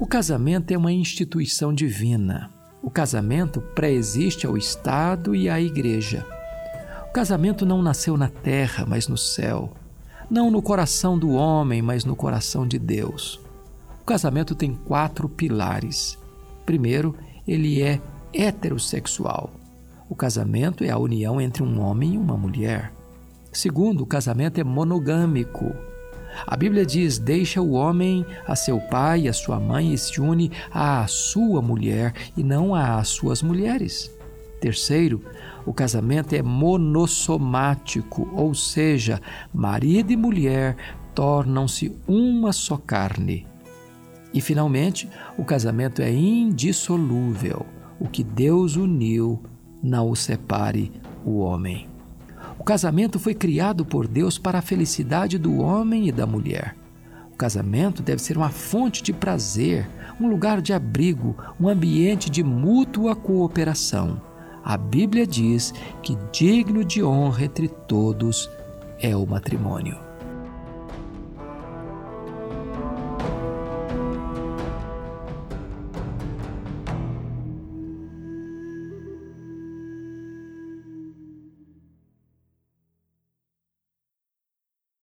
O casamento é uma instituição divina. O casamento pré-existe ao Estado e à Igreja. O casamento não nasceu na terra, mas no céu. Não no coração do homem, mas no coração de Deus. O casamento tem quatro pilares. Primeiro, ele é heterossexual. O casamento é a união entre um homem e uma mulher. Segundo, o casamento é monogâmico. A Bíblia diz: Deixa o homem a seu pai e a sua mãe e se une à sua mulher e não às suas mulheres. Terceiro, o casamento é monossomático, ou seja, marido e mulher tornam-se uma só carne. E finalmente, o casamento é indissolúvel. O que Deus uniu, não o separe o homem. O casamento foi criado por Deus para a felicidade do homem e da mulher. O casamento deve ser uma fonte de prazer, um lugar de abrigo, um ambiente de mútua cooperação. A Bíblia diz que digno de honra entre todos é o matrimônio.